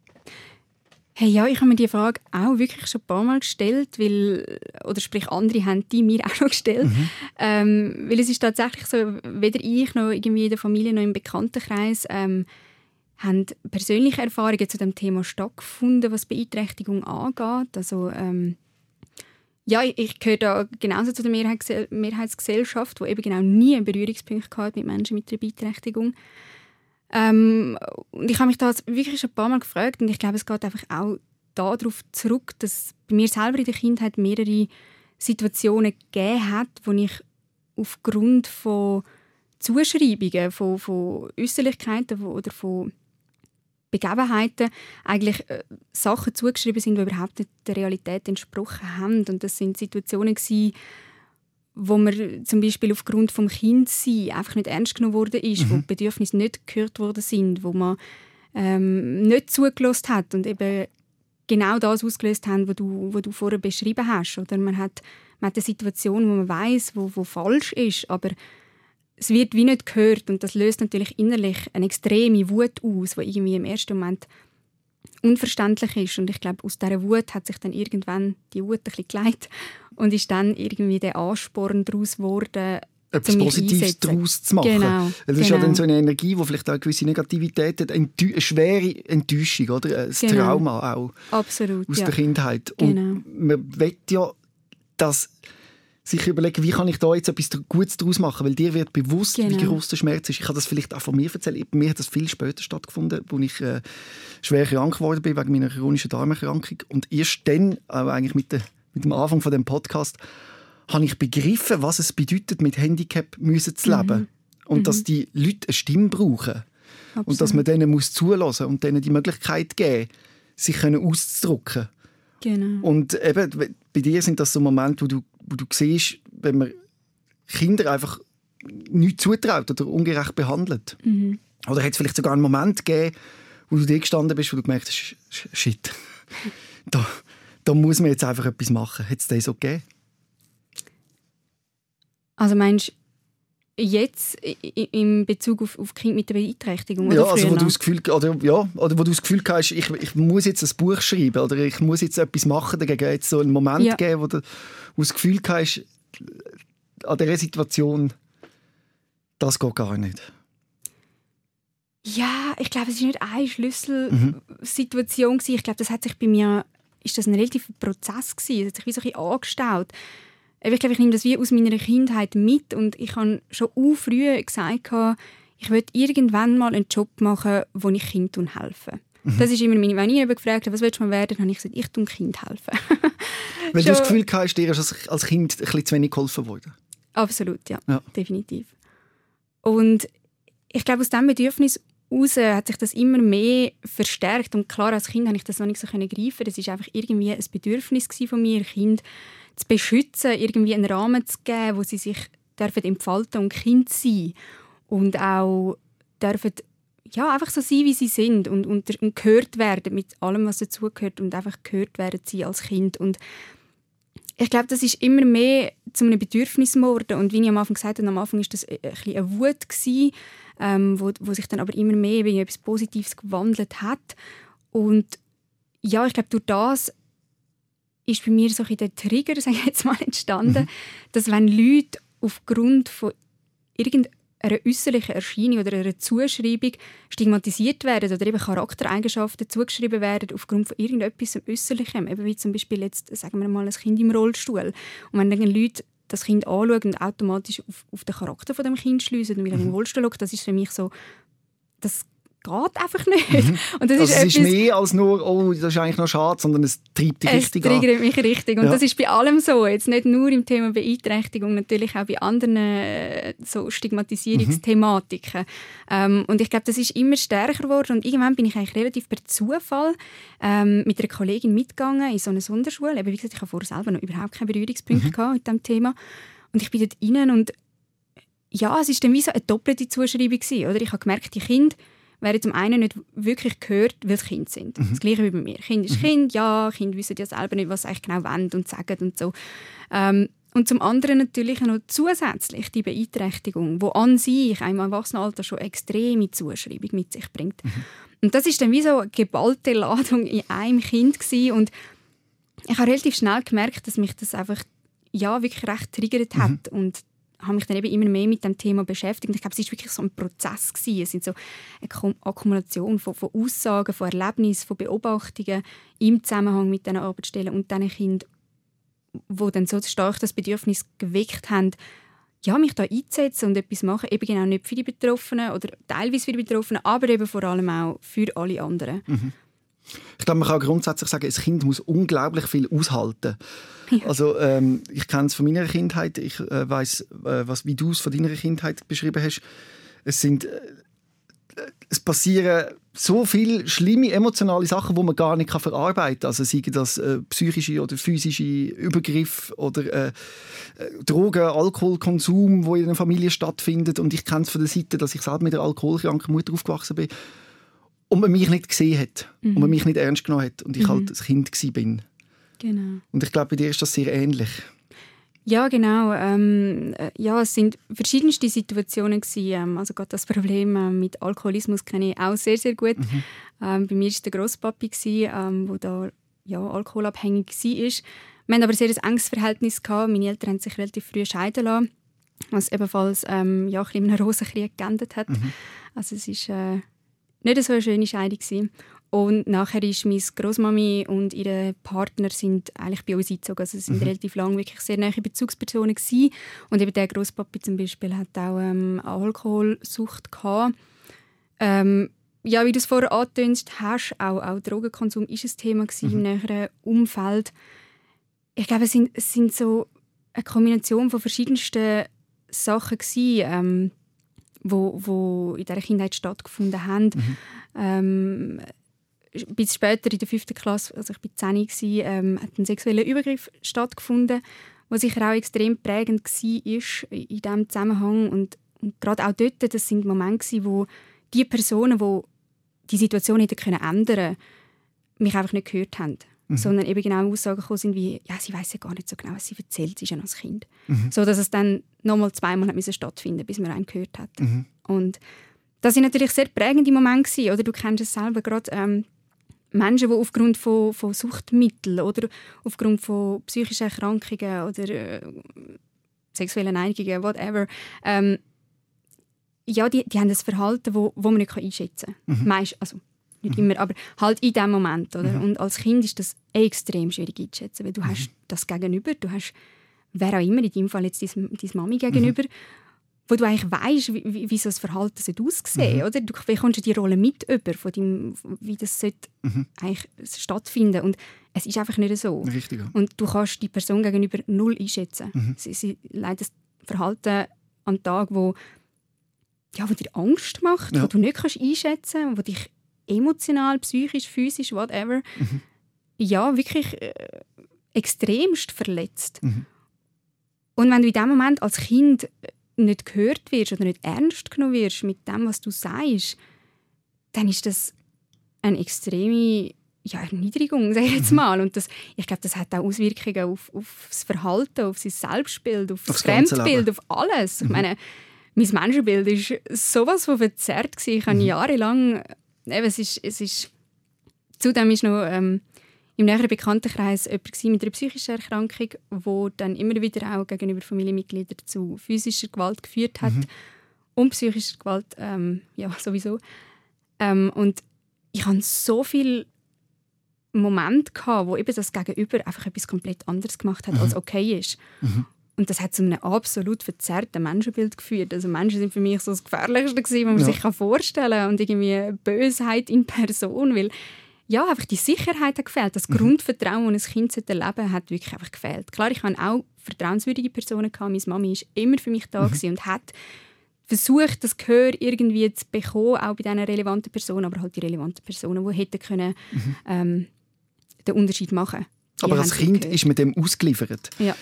Hey, ja, ich habe mir die Frage auch wirklich schon ein paar Mal gestellt, weil, oder sprich, andere haben die mir auch schon gestellt. Mhm. Ähm, weil es ist tatsächlich so, weder ich noch irgendwie in der Familie noch im Bekanntenkreis ähm, haben persönliche Erfahrungen zu dem Thema stattgefunden, was Beeinträchtigung angeht. Also, ähm, ja, ich gehöre da genauso zu der Mehrheits Mehrheitsgesellschaft, die eben genau nie einen Berührungspunkt hat mit Menschen mit einer Beeinträchtigung. Ähm, und ich habe mich da wirklich schon ein paar Mal gefragt und ich glaube, es geht einfach auch darauf zurück, dass bei mir selber in der Kindheit mehrere Situationen gegeben hat, wo ich aufgrund von Zuschreibungen, von, von Äußerlichkeiten oder von Begebenheiten eigentlich äh, Sachen zugeschrieben sind, die überhaupt nicht der Realität entsprochen haben. Und das sind Situationen gewesen, wo man zum Beispiel aufgrund vom Kindsein einfach nicht ernst genommen wurde ist, mhm. wo die Bedürfnisse nicht gehört worden sind, wo man ähm, nicht zugelassen hat und eben genau das ausgelöst haben, was du, was du vorher beschrieben hast. Oder man hat, man hat eine Situation, wo man weiß, wo, wo falsch ist, aber es wird wie nicht gehört und das löst natürlich innerlich eine extreme Wut aus, die irgendwie im ersten Moment unverständlich ist und ich glaube, aus dieser Wut hat sich dann irgendwann die Wut ein bisschen geleitet und ist dann irgendwie der Ansporn daraus geworden, etwas Positives daraus zu machen. Genau, das ist ja dann genau. so eine Energie, die vielleicht auch eine gewisse Negativität hat, eine schwere Enttäuschung, oder? ein genau. Trauma auch Absolut, aus ja. der Kindheit. Und genau. man will ja, dass sich überlegen, wie kann ich da jetzt etwas Gutes daraus machen, weil dir wird bewusst, genau. wie groß der Schmerz ist. Ich kann das vielleicht auch von mir erzählen. Bei mir hat das viel später stattgefunden, als ich äh, schwer krank geworden bin wegen meiner chronischen Darmerkrankung. Und erst dann, auch eigentlich mit, der, mit dem Anfang von dem Podcast, habe ich begriffen, was es bedeutet, mit Handicap müssen zu leben. Mhm. Und mhm. dass die Leute eine Stimme brauchen. Absolut. Und dass man denen muss zulassen und denen die Möglichkeit geben, sich auszudrücken. Genau. Und eben, bei dir sind das so Momente, wo du wo du siehst, wenn man Kinder einfach nicht zutraut oder ungerecht behandelt. Mhm. Oder hat es vielleicht sogar einen Moment gegeben, wo du dir gestanden bist, wo du gemerkt hast, shit, da, da muss man jetzt einfach etwas machen. Hat es das so gegeben? Also meinst jetzt in Bezug auf, auf Kinder mit der Beeinträchtigung? ja, also wo du das Gefühl, oder, ja, oder wo du das Gefühl hast, ich, ich muss jetzt ein Buch schreiben oder ich muss jetzt etwas machen dagegen. Jetzt so einen Moment ja. geben, wo du, wo du das Gefühl hast, an dieser Situation, das geht gar nicht. Ja, ich glaube, es ist nicht eine Schlüsselsituation. Mhm. Ich glaube, das hat sich bei mir ist das ein relativer Prozess gewesen. Es hat sich wie so ein bisschen angestaut ich glaube, ich nehme das wie aus meiner Kindheit mit und ich habe schon u früh gesagt, ich will irgendwann mal einen Job machen, wo ich Kindern helfe. Mhm. Das ist immer meine, wenn ich gefragt habe, was willst du mal werden, habe ich gesagt, ich tue Kind helfen. Weil du das Gefühl hast, dir ist als Kind ein bisschen zu wenig geholfen worden? Absolut, ja, ja. definitiv. Und ich glaube, aus diesem Bedürfnis heraus hat sich das immer mehr verstärkt. Und klar, als Kind habe ich das noch nicht so greifen. Das ist einfach irgendwie ein Bedürfnis von mir, Kind zu beschützen, irgendwie einen Rahmen zu geben, wo sie sich dürfen entfalten und Kind sein und auch dürfen ja, einfach so sein, wie sie sind und, und, und gehört werden mit allem, was dazugehört und einfach gehört werden sie als Kind. Und ich glaube, das ist immer mehr zu einem Bedürfnis geworden. Und wie ich am Anfang gesagt habe, am Anfang war das ein bisschen eine Wut, gewesen, ähm, wo, wo sich dann aber immer mehr in etwas Positives gewandelt hat. Und ja, ich glaube, durch das ist bei mir so ein der Trigger, sage ich jetzt mal, entstanden, mhm. dass wenn Leute aufgrund von irgendeiner äußerlichen Erscheinung oder einer Zuschreibung stigmatisiert werden oder eben Charaktereigenschaften zugeschrieben werden aufgrund von irgendetwas Äußerlichem, eben wie zum Beispiel jetzt, sagen wir mal, ein Kind im Rollstuhl. Und wenn dann Leute das Kind anschauen und automatisch auf, auf den Charakter von dem Kind schließen und wieder mhm. im Rollstuhl schauen, das ist für mich so, das geht einfach nicht. Mhm. Und das also ist, es ist mehr als nur, oh, das ist eigentlich noch schade, sondern es treibt dich richtig an. Es triggert mich richtig. Und ja. das ist bei allem so. Jetzt nicht nur im Thema Beeinträchtigung, natürlich auch bei anderen äh, so Stigmatisierungsthematiken. Mhm. Ähm, und ich glaube, das ist immer stärker geworden. Und irgendwann bin ich eigentlich relativ per Zufall ähm, mit einer Kollegin mitgegangen in so eine Sonderschule. Eben, wie gesagt, ich habe vorher selber noch überhaupt keine Berührungspunkte mhm. mit diesem Thema. Und ich bin dort rein und ja, es war dann wie so eine doppelte Zuschreibung. Gewesen, oder? Ich habe gemerkt, die Kinder werden zum einen nicht wirklich gehört, weil es Kinder sind. Mhm. Das Gleiche wie bei mir. Kind ist mhm. Kind, ja, Kinder wissen ja selber nicht, was sie eigentlich genau wollen und sagen und so. Ähm, und zum anderen natürlich noch zusätzlich die Beeinträchtigung, die an sich im Erwachsenenalter schon extreme Zuschreibung mit sich bringt. Mhm. Und das ist dann wie so eine geballte Ladung in einem Kind gewesen. und ich habe relativ schnell gemerkt, dass mich das einfach ja wirklich recht triggert hat mhm. und habe mich dann eben immer mehr mit dem Thema beschäftigt. ich glaube, es war wirklich so ein Prozess gewesen. Es sind so eine Akkumulation von, von Aussagen, von Erlebnissen, von Beobachtungen im Zusammenhang mit diesen Arbeitsstellen und diesen Kindern, wo dann so stark das Bedürfnis geweckt haben, ja, mich da einzusetzen und etwas machen, eben genau nicht für die Betroffenen oder teilweise für die Betroffenen, aber eben vor allem auch für alle anderen. Mhm. Ich glaube, man kann grundsätzlich sagen, ein Kind muss unglaublich viel aushalten. Ja. Also ähm, ich kenne es von meiner Kindheit. Ich äh, weiß, äh, was wie du es von deiner Kindheit beschrieben hast. Es sind äh, es passieren so viele schlimme emotionale Sachen, die man gar nicht verarbeiten kann. Also seien das äh, psychische oder physische Übergriffe oder äh, äh, Drogen, Alkoholkonsum, wo in einer Familie stattfindet. Und ich kenne es von der Seite, dass ich selbst mit einer alkoholkranken Mutter aufgewachsen bin und man mich nicht gesehen hat mhm. und man mich nicht ernst genommen hat und ich mhm. halt ein Kind bin. Genau. Und ich glaube, bei dir ist das sehr ähnlich. Ja, genau. Ähm, äh, ja, es sind verschiedenste Situationen gewesen. Ähm, also gerade das Problem äh, mit Alkoholismus kenne ich auch sehr, sehr gut. Mhm. Ähm, bei mir war es der Grosspapi, gewesen, ähm, wo da ja, alkoholabhängig war. Wir hatten aber ein sehr enges Verhältnis. Gehabt. Meine Eltern haben sich relativ früh scheiden lassen, was ebenfalls ähm, ja, ein bisschen in einem Rosenkrieg geendet hat. Mhm. Also es ist äh, nicht so eine schöne Scheidung. Gewesen. Und nachher ist meine Großmami und ihre Partner sind eigentlich bei uns eingezogen. Also sind mhm. relativ lange wirklich sehr nahe Bezugspersonen gewesen. Und eben der Großpapi zum Beispiel hat auch ähm, Alkoholsucht gehabt. Ähm, ja, wie du es vorher angetönst hast, auch, auch Drogenkonsum ist ein Thema gewesen mhm. im näheren Umfeld. Ich glaube, es sind, es sind so eine Kombination von verschiedensten Sachen gewesen, ähm, wo, wo in dieser Kindheit stattgefunden haben. Mhm. Ähm, bis später in der fünften Klasse, also ich war 10, gewesen, ähm, hat ein sexueller Übergriff stattgefunden, was sicher auch extrem prägend war in diesem Zusammenhang. Und, und gerade auch dort, das sind Momente, wo die Personen, die die Situation hätten können ändern mich einfach nicht gehört haben. Mhm. Sondern eben genau Aussagen gekommen sind wie, ja, sie weiß ja gar nicht so genau, was sie erzählt, sie ist ja noch ein Kind. Mhm. So, dass es dann nochmal zweimal hat stattfinden bis man einen gehört hat. Mhm. Und das sind natürlich sehr prägende Momente oder du kennst es selber gerade, ähm, Menschen, die aufgrund von, von Suchtmitteln oder aufgrund von psychischen Erkrankungen oder äh, sexuellen Neigungen, whatever, ähm, ja, die, die haben ein Verhalten, wo, wo man nicht einschätzen kann. Mhm. Meist, also nicht mhm. immer, aber halt in dem Moment. Oder? Mhm. Und als Kind ist das extrem schwierig einzuschätzen, weil du mhm. hast das Gegenüber, du hast wer auch immer, in deinem Fall jetzt deine Mami gegenüber, mhm wo du eigentlich weißt, wie, wie, wie so das Verhalten aussehen mhm. oder? Du bekommst die Rolle mit über, von dem, wie das mhm. eigentlich stattfinden und es ist einfach nicht so. Richtig. Und du kannst die Person gegenüber null einschätzen. Mhm. Sie, sie leidet das Verhalten an Tag, wo, ja, wo dir Angst macht, ja. wo du nicht kannst einschätzen kannst, wo dich emotional, psychisch, physisch, whatever, mhm. ja, wirklich äh, extremst verletzt. Mhm. Und wenn du in dem Moment als Kind nicht gehört wirst oder nicht ernst genommen wirst mit dem, was du sagst, dann ist das eine extreme ja, Erniedrigung, sage ich jetzt Mhm. mal. Und das, ich glaube, das hat auch Auswirkungen auf, auf das Verhalten, auf sein Selbstbild, auf das Aufs ganze Fremdbild, auf alles. Mhm. Ich meine, mein Menschenbild ist sowas von verzerrt gewesen. Ich habe Mhm. jahrelang, eben, es ist, es ist, zudem ist noch ähm, im näheren Bekanntenkreis jemand mit einer psychischen Erkrankung, wo dann immer wieder auch gegenüber Familienmitgliedern zu physischer Gewalt geführt hat und psychischer Gewalt, ähm, ja sowieso. Ähm, und ich hatte so viele Momente, gehabt, wo eben das Gegenüber einfach etwas komplett anderes gemacht hat, als okay ist. Und das hat zu einem absolut verzerrten Menschenbild geführt. Also Menschen sind für mich so das Gefährlichste gewesen, was man Ja. sich kann vorstellen kann. Und irgendwie Bösheit in Person, weil ja, einfach die Sicherheit hat gefehlt. Das Grundvertrauen, das ein Kind sollte erleben hat wirklich einfach gefehlt. Klar, ich hatte auch vertrauenswürdige Personen. Gehabt. Meine Mami war immer für mich da gewesen und hat versucht, das Gehör irgendwie zu bekommen, auch bei diesen relevanten Personen, aber halt die relevanten Personen, die hätten können, ähm, den Unterschied machen Die Aber als Kind gehört. ist mit dem ausgeliefert. Ja,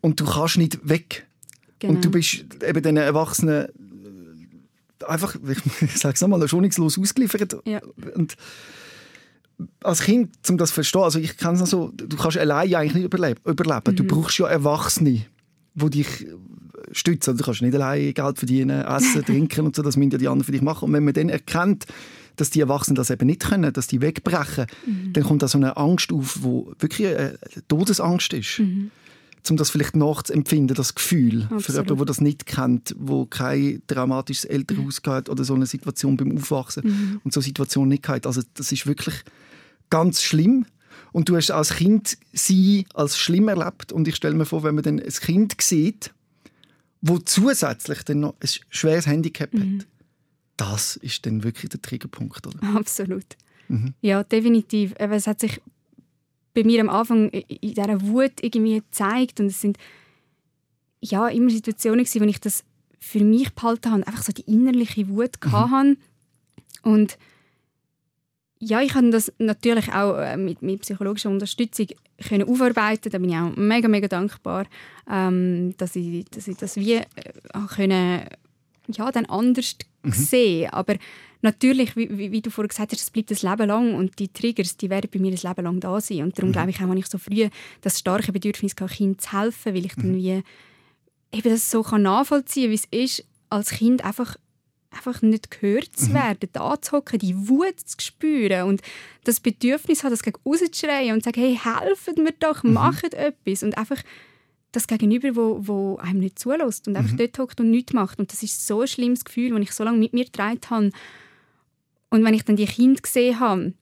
Und du kannst nicht weg. genau. Und du bist eben den Erwachsenen äh, einfach, ich sage es nochmal, schonungslos ausgeliefert. Ja. Und als Kind, um das zu verstehen, also ich kann es so, du kannst alleine eigentlich nicht überleben. überleben. Mhm. Du brauchst ja Erwachsene, die dich äh, stützen. Du kannst nicht alleine Geld verdienen, essen, trinken und so, das müssen ja die anderen für dich machen. Und wenn man dann erkennt, dass die Erwachsenen das eben nicht können, dass die wegbrechen, Mhm. dann kommt da so eine Angst auf, wo wirklich eine Todesangst ist. Um das vielleicht nachzuempfinden, das Gefühl. Für Mhm. Absolut. jemanden, der das nicht kennt, wo kein dramatisches Elternhaus hat oder so eine Situation beim Aufwachsen Mhm. und so eine Situation nicht hat. Also das ist wirklich ganz schlimm. Und du hast als Kind sie als schlimm erlebt. Und ich stelle mir vor, wenn man dann ein Kind sieht, wo zusätzlich dann noch ein schweres Handicap Mhm. hat, das ist dann wirklich der Triggerpunkt. Oder? Absolut. Mhm. Ja, definitiv. Es hat sich bei mir am Anfang in in dieser Wut irgendwie gezeigt und es sind ja immer Situationen gewesen, wo ich das für mich behalten habe, einfach so die innerliche Wut Mhm. hatte. Und ja, ich habe das natürlich auch äh, mit, mit psychologischer Unterstützung können aufarbeiten. Da bin ich auch mega, mega dankbar, ähm, dass, ich, dass ich das wie äh, können, ja, dann anders sehen. Aber natürlich, wie, wie, wie du vorhin gesagt hast, es bleibt ein Leben lang und die Triggers, die werden bei mir ein Leben lang da sein. Und darum glaube ich auch, habe ich so früh das starke Bedürfnis gehabt, Kind zu helfen, weil ich dann wie eben das so kann nachvollziehen kann, wie es ist, als Kind einfach einfach nicht gehört zu werden, da zu hocken, die Wut zu spüren und das Bedürfnis hat, das gegen rauszuschreien und zu sagen, hey, helft mir doch, macht etwas. Und einfach das Gegenüber, wo, wo einem nicht zulässt und einfach dort hockt und nichts macht. Und das ist so ein schlimmes Gefühl, das ich so lange mit mir getragen habe. Und wenn ich dann die Kinder gesehen habe,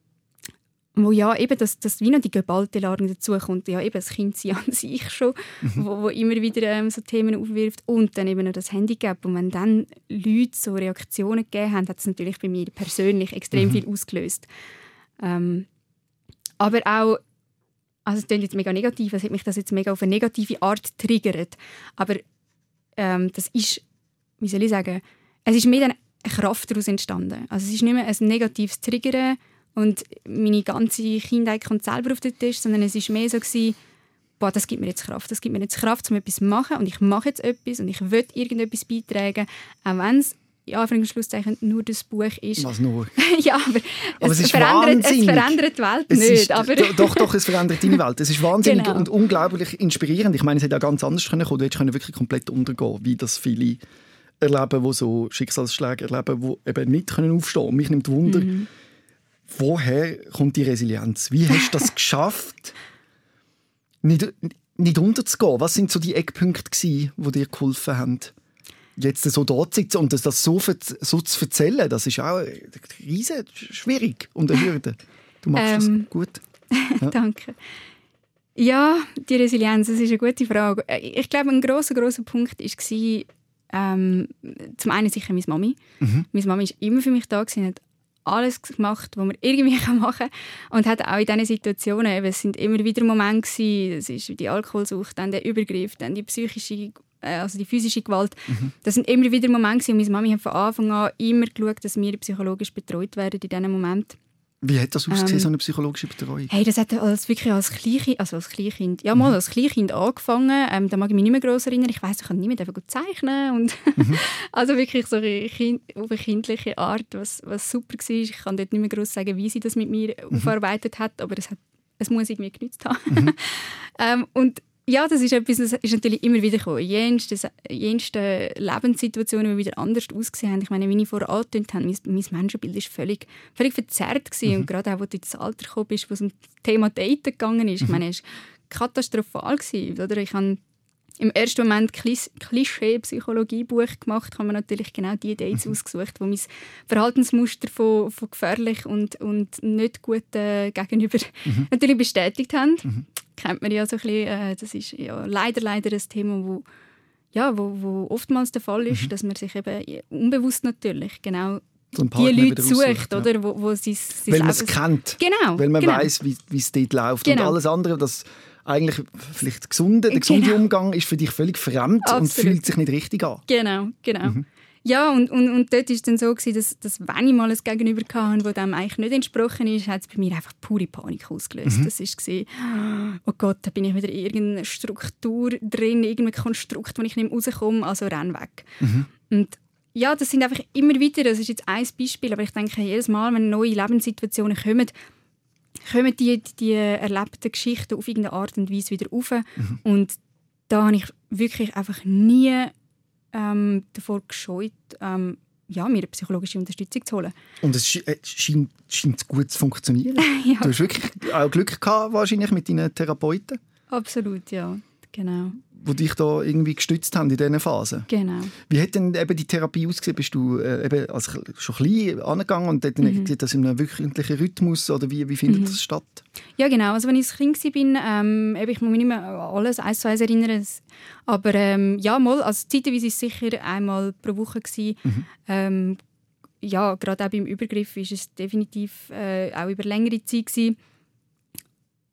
wo ja eben das, das wie noch die geballte Ladung dazu kommt, ja eben das Kind sie an sich schon, wo, wo immer wieder ähm, so Themen aufwirft und dann eben noch das Handicap und wenn dann Leute so Reaktionen gegeben haben, hat es natürlich bei mir persönlich extrem viel ausgelöst. Ähm, aber auch, also es klingt jetzt mega negativ, es hat mich das jetzt mega auf eine negative Art triggert, aber ähm, das ist, wie soll ich sagen, es ist mehr dann eine Kraft daraus entstanden. Also es ist nicht mehr ein negatives Triggern und meine ganze Kindheit kommt selber auf den Tisch, sondern es ist mehr so gewesen, boah, das gibt mir jetzt Kraft, das gibt mir jetzt Kraft, um etwas zu machen und ich mache jetzt etwas und ich will irgendetwas beitragen, auch wenn es ja, für Schlusszeichen nur das Buch ist. Was nur? ja, aber, Aber es ist verändert, es verändert die Welt Es nicht. ist, aber do- doch, doch, es verändert deine Welt. Es ist wahnsinnig Genau. und unglaublich inspirierend. Ich meine, es hätte auch ganz anders können kommen. Du hättest wirklich komplett untergehen, wie das viele erleben, die so Schicksalsschläge erleben, die eben nicht können aufstehen können. Mich nimmt Wunder, Mhm. woher kommt die Resilienz? Wie hast du das geschafft, nicht, nicht unterzugehen? Was sind so die Eckpunkte, gewesen, die dir geholfen haben? Jetzt so dort sitzen und das, das so, so zu erzählen, das ist auch riesen schwierig und eine Hürde. Du machst Ähm, das gut. Danke. Ja, die Resilienz, das ist eine gute Frage. Äh, Ich glaube, ein großer großer Punkt war ähm, zum einen sicher meine Mami. Meine Mami war immer für mich da gewesen, hat alles gemacht, was man irgendwie machen kann. Und hat auch in diesen Situationen, eben, es sind immer wieder Momente gewesen, das ist die Alkoholsucht, dann der Übergriff, dann die psychische, also die physische Gewalt. Das sind immer wieder Momente und meine Mami hat von Anfang an immer geschaut, dass wir psychologisch betreut werden in diesen Momenten. Wie hat das ausgesehen, ähm, so eine psychologische Betreuung? Hey, das hat als, wirklich als Kleinkind, also als Kleinkind, ja mal mhm. als Kleinkind angefangen. Ähm, da mag ich mich nicht mehr gross erinnern. Ich weiss, ich kann nicht mehr gut zeichnen. Und mhm. also wirklich so kind, auf eine kindliche Art, was, was super war. Ich kann dort nicht mehr gross sagen, wie sie das mit mir mhm. aufarbeitet hat, aber es, hat, es muss irgendwie genützt haben. Mhm. ähm, und ja, das ist etwas, das ist natürlich immer wieder gekommen. Jenste, jenste Lebenssituationen, die wieder anders ausgesehen haben. Ich meine, wie ich vorher angetönt habe, mein, mein Menschenbild war völlig, völlig verzerrt. Mhm. Und gerade auch, als du ins Alter gekommen bist, wo es um das Thema Daten gegangen ist. Mhm. Ich meine, es war katastrophal. Gewesen, oder? Ich habe im ersten Moment Klischee-Psychologie-Buch gemacht, habe mir natürlich genau die Dates mhm. ausgesucht, wo mein Verhaltensmuster von, von gefährlich und, und nicht gut äh, gegenüber mhm. natürlich bestätigt haben. Mhm kennt man ja so ein bisschen, äh, das ist ja leider, leider ein Thema, wo, ja, wo, wo oftmals der Fall ist, mhm. dass man sich eben unbewusst natürlich genau so die Leute sucht, ja. oder? Wo, wo sie, sie Weil man es kennt. Genau. Weil man genau. weiß, wie es dort läuft. Genau. Und alles andere, das eigentlich vielleicht gesunde, der gesunde genau. Umgang ist für dich völlig fremd Absolut. und fühlt sich nicht richtig an. Genau, genau. Mhm. Ja, und, und, und dort war es dann so, gewesen, dass, dass wenn ich mal ein Gegenüber hatte, das dem eigentlich nicht entsprochen ist, hat es bei mir einfach pure Panik ausgelöst. Mhm. Das war, oh Gott, da bin ich wieder in irgendeiner Struktur drin, irgendein Konstrukt, wo ich nicht mehr rauskomme, also renn weg. Mhm. Und ja, das sind einfach immer wieder, das ist jetzt ein Beispiel, aber ich denke, jedes Mal, wenn neue Lebenssituationen kommen, kommen die, die erlebten Geschichten auf irgendeine Art und Weise wieder auf. Mhm. Und da habe ich wirklich einfach nie ähm, davor gescheut, ähm, ja, mir eine psychologische Unterstützung zu holen. Und es äh, scheint, scheint gut zu funktionieren. ja. Du hast wirklich auch Glück gehabt, wahrscheinlich mit deinen Therapeuten. Absolut, ja, genau die dich da irgendwie gestützt haben in diesen Phasen. Genau. Wie hat denn eben die Therapie ausgesehen? Bist du äh, eben als schon klein angegangen und dann mhm. das in einem wöchentlichen Rhythmus oder wie, wie findet mhm. das statt? Ja genau, also wenn ich ein Kind war, ähm, ich muss mich nicht mehr an alles eins zu eins erinnern, aber ähm, ja mal, also zeitweise war es sicher einmal pro Woche. Mhm. Ähm, ja, gerade auch beim Übergriff war es definitiv äh, auch über längere Zeit gewesen.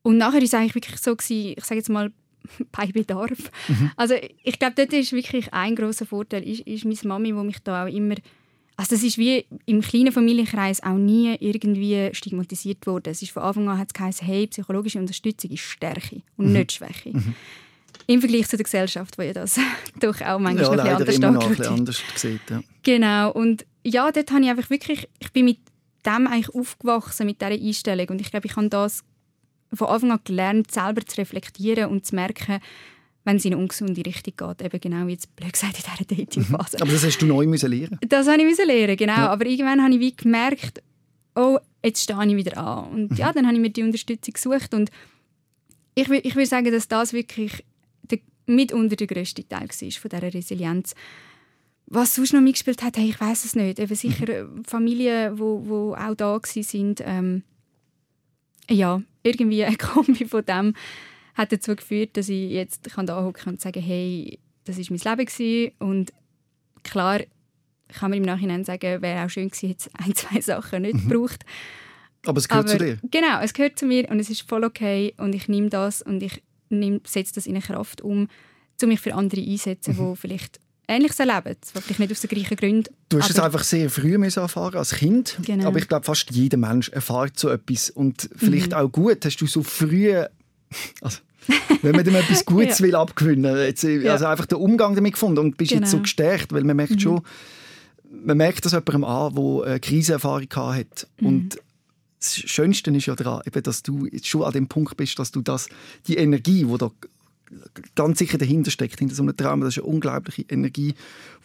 Und nachher war es eigentlich wirklich so gewesen, ich sage jetzt mal bei Bedarf. Mhm. Also ich glaube, dort ist wirklich ein großer Vorteil, ist, ist meine Mami, die mich da auch immer also das ist wie im kleinen Familienkreis auch nie irgendwie stigmatisiert worden. Es ist von Anfang an hat es geheißen, hey, psychologische Unterstützung ist Stärke und mhm. nicht Schwäche. Mhm. Im Vergleich zu der Gesellschaft, wo ja das doch auch manchmal ja, ein bisschen anders immer anders sieht. Ja. Genau. Und ja, dort habe ich einfach wirklich, ich bin mit dem eigentlich aufgewachsen, mit dieser Einstellung. Und ich glaube, ich habe das von Anfang an gelernt, selber zu reflektieren und zu merken, wenn es in eine ungesunde Richtung geht. Eben genau wie jetzt blöd gesagt in dieser Datingphase. Aber das hast du neu müssen lernen Das habe ich müssen lernen, genau. Ja. Aber irgendwann habe ich wie gemerkt, oh, jetzt stehe ich wieder an. Und mhm. ja, dann habe ich mir die Unterstützung gesucht. Und ich, ich will sagen, dass das wirklich der, mitunter der grösste Teil war von dieser Resilienz. Was sonst noch mitgespielt hat, hey, ich weiß es nicht. Eben sicher mhm. Familien, die wo, wo auch da waren, ähm, ja, irgendwie eine Kombi von dem hat dazu geführt, dass ich jetzt kann da hocken und sagen, hey, das ist mein Leben gewesen. und klar kann man im Nachhinein sagen, wäre auch schön gewesen, jetzt ein, zwei Sachen nicht mhm. gebraucht. Aber es gehört Aber, zu dir. Genau, es gehört zu mir und es ist voll okay und ich nehme das und ich setze das in eine Kraft um, um mich für andere einsetzen, mhm. die vielleicht Ähnliches erleben, vielleicht nicht aus den gleichen Gründen. Du hast es einfach sehr früh erfahren als Kind, genau. aber ich glaube, fast jeder Mensch erfährt so etwas und vielleicht mhm. auch gut, hast du so früh, also, wenn man dem etwas Gutes ja. will abgewinnen, jetzt, ja. also einfach den Umgang damit gefunden und bist genau. jetzt so genau. gestärkt, weil man merkt mhm. schon, man merkt das jemandem an, der eine Krisenerfahrung hat mhm. und das Schönste ist ja daran, dass du jetzt schon an dem Punkt bist, dass du das, die Energie, die da ganz sicher dahinter steckt, hinter so einem Traum. Das ist eine unglaubliche Energie,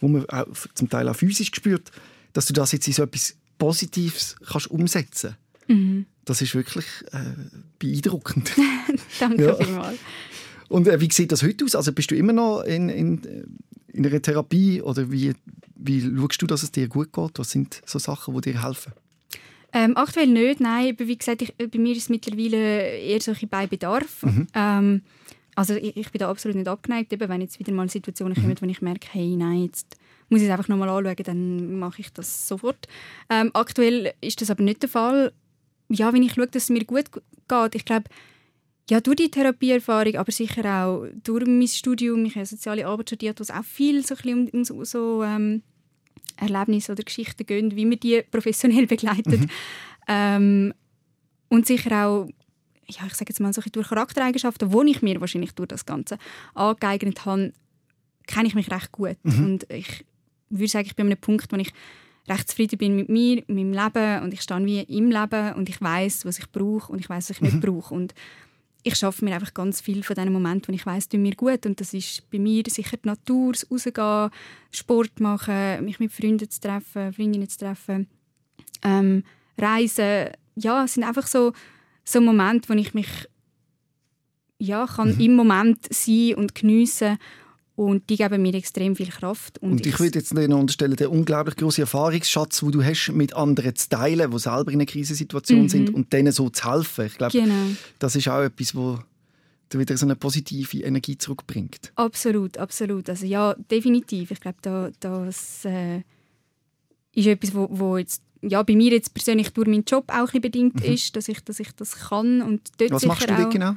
die man auch zum Teil auch physisch spürt, dass du das jetzt in so etwas Positives kannst umsetzen mhm. Das ist wirklich äh, beeindruckend. Danke ja. vielmals. Und äh, wie sieht das heute aus? Also bist du immer noch in, in, in einer Therapie oder wie, wie schaust du, dass es dir gut geht? Was sind so Sachen, die dir helfen? Ähm, aktuell nicht, nein. Aber wie gesagt, ich, bei mir ist es mittlerweile eher so bei Bedarf. Mhm. Ähm, also ich, ich bin da absolut nicht abgeneigt, eben, wenn jetzt wieder mal Situationen kommen, mhm. wo ich merke, hey, nein, jetzt muss ich es einfach nochmal anschauen, dann mache ich das sofort. Ähm, aktuell ist das aber nicht der Fall. Ja, wenn ich schaue, dass es mir gut geht, ich glaube, ja, durch die Therapieerfahrung, aber sicher auch durch mein Studium, ich habe soziale Arbeit studiert, wo es auch viel so, um, um so, so ähm, Erlebnisse oder Geschichten gehen, wie man die professionell begleitet. Mhm. Ähm, Und sicher auch, ja, ich sage jetzt mal so durch Charaktereigenschaften, die ich mir wahrscheinlich durch das Ganze angeeignet habe, kenne ich mich recht gut. Mhm. Und ich würde sagen, ich bin an einem Punkt, wo ich recht zufrieden bin mit mir, mit meinem Leben und ich stehe wie im Leben und ich weiß, was ich brauche und ich weiß, was ich nicht mhm. brauche. Und ich schaffe mir einfach ganz viel von diesen Momenten, wo ich weiß, tun mir gut. Und das ist bei mir sicher die Natur, das Rausgehen, Sport machen, mich mit Freunden zu treffen, Freundinnen zu treffen, ähm, Reisen. Ja, es sind einfach so, so Momente, wo ich mich ja, kann mhm. im Moment sein und geniessen und die geben mir extrem viel Kraft. Und, und ich, ich würde jetzt noch unterstellen, der unglaublich große Erfahrungsschatz, den du hast, mit anderen zu teilen, die selber in einer Krisensituation mhm. sind und denen so zu helfen. Ich glaube, genau. das ist auch etwas, wo wieder so eine positive Energie zurückbringt. Absolut, absolut. Also ja, definitiv. Ich glaube, da, das äh, ist etwas, wo, wo jetzt ja, bei mir jetzt persönlich durch meinen Job auch ein bedingt mhm. ist, dass ich, dass ich das kann. Und dort Was machst du dort genau?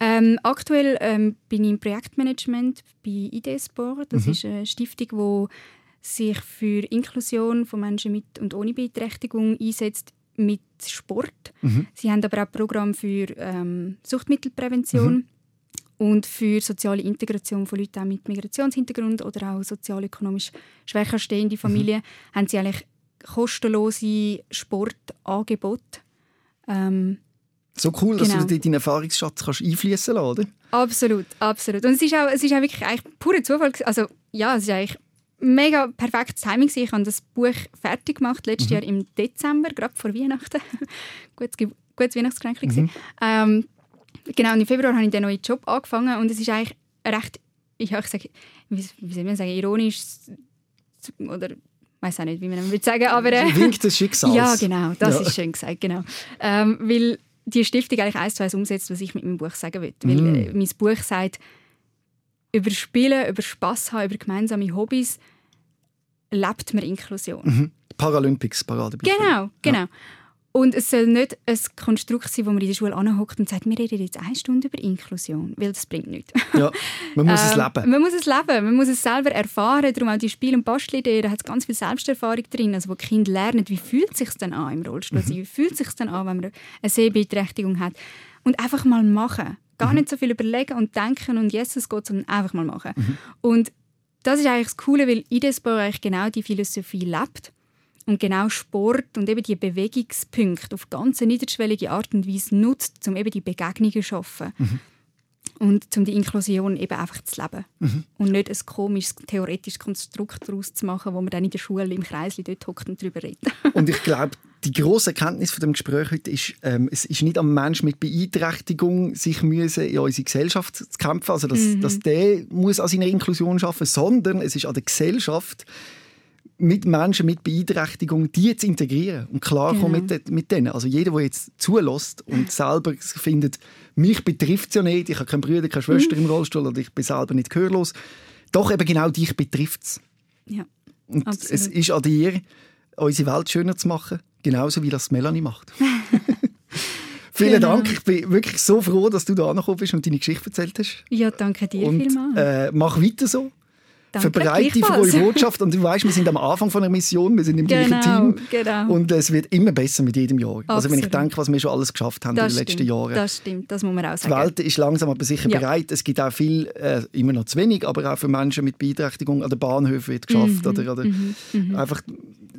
Ähm, aktuell ähm, bin ich im Projektmanagement bei IDESPOR. Das mhm. ist eine Stiftung, die sich für Inklusion von Menschen mit und ohne Beeinträchtigung einsetzt mit Sport. Mhm. Sie haben aber auch Programm für ähm, Suchtmittelprävention mhm. und für soziale Integration von Leuten mit Migrationshintergrund oder auch sozialökonomisch schwächer stehende mhm. Familien. Haben sie eigentlich kostenlose Sportangebote. Ähm, so cool, dass genau. du deinen Erfahrungsschatz kannst einfließen lassen, oder? Absolut, absolut. Und es ist auch, es ist auch wirklich eigentlich purer Zufall. Also ja, es ist eigentlich mega perfektes Timing. Ich habe das Buch fertig gemacht letztes mhm. Jahr im Dezember, gerade vor Weihnachten. gutes, gutes Weihnachtsgeschenk. Mhm. Ähm, genau, und im Februar habe ich den neuen Job angefangen und es ist eigentlich recht, ja, ich sage, wie, wie soll man sagen, ironisch oder ich weiß auch nicht, wie man das sagen aber äh, Wink des Schicksals. Ja, genau, das ja. ist schön gesagt, genau. Ähm, weil die Stiftung eigentlich eins zu eins umsetzt, was ich mit meinem Buch sagen will. Mm. Weil äh, mein Buch sagt, über Spielen, über Spass haben, über gemeinsame Hobbys lebt man Inklusion. Mhm. Paralympics, Paradebeispiel. Genau, genau. Ja. Und es soll nicht ein Konstrukt sein, wo man in der Schule anhockt und sagt, wir reden jetzt eine Stunde über Inklusion, weil das bringt nichts. Ja, man muss ähm, es leben. Man muss es leben, man muss es selber erfahren. Darum auch die Spiel- und Bastelidee, da hat ganz viel Selbsterfahrung drin, also wo die Kinder lernen, wie fühlt es sich denn an im Rollstuhl mhm. Wie fühlt es sich denn an, wenn man eine Sehbeeinträchtigung hat. Und einfach mal machen. Gar mhm. nicht so viel überlegen und denken und Jesus Gott, sondern einfach mal machen. Mhm. Und das ist eigentlich das Coole, weil Idesbo eigentlich genau die Philosophie lebt und genau Sport und eben die Bewegungspunkte auf ganz niederschwellige Art und Weise nutzt, um eben die Begegnungen zu schaffen. Mhm. Und um die Inklusion eben einfach zu leben. Mhm. Und nicht ein komisches, theoretisches Konstrukt daraus zu machen, wo man dann in der Schule im Kreis dort hockt und darüber redet. und ich glaube, die große Erkenntnis von dem Gespräch heute ist, ähm, es ist nicht am Mensch mit Beeinträchtigung sich müssen in unsere Gesellschaft zu kämpfen, also dass, mhm. dass der muss an seiner Inklusion schaffen, sondern es ist an der Gesellschaft mit Menschen mit Beeinträchtigung, die zu integrieren und klarkommen genau. mit, mit denen. Also jeder, der jetzt zulässt und selber findet, mich betrifft es ja nicht, ich habe keine Brüder, keine Schwester mhm. im Rollstuhl oder ich bin selber nicht gehörlos, doch eben genau dich betrifft es. Ja, und absolut. es ist an dir, unsere Welt schöner zu machen, genauso wie das Melanie macht. Vielen genau. Dank. Ich bin wirklich so froh, dass du da angekommen bist und deine Geschichte erzählt hast. Ja, danke dir und, vielmals. Äh, mach weiter so. Danke, verbreite frohe Botschaft. Und du weißt, wir sind am Anfang von einer Mission, wir sind im genau, gleichen Team. Genau. Und es wird immer besser mit jedem Jahr. Absolut. Also wenn ich denke, was wir schon alles geschafft haben das in den letzten stimmt, Jahren. Das stimmt, das muss man auch sagen. Die Welt ist langsam aber sicher ja. bereit. Es gibt auch viel, äh, immer noch zu wenig, aber auch für Menschen mit Beeinträchtigung an den Bahnhöfen wird geschafft. Mhm, oder, oder mhm, mhm. einfach,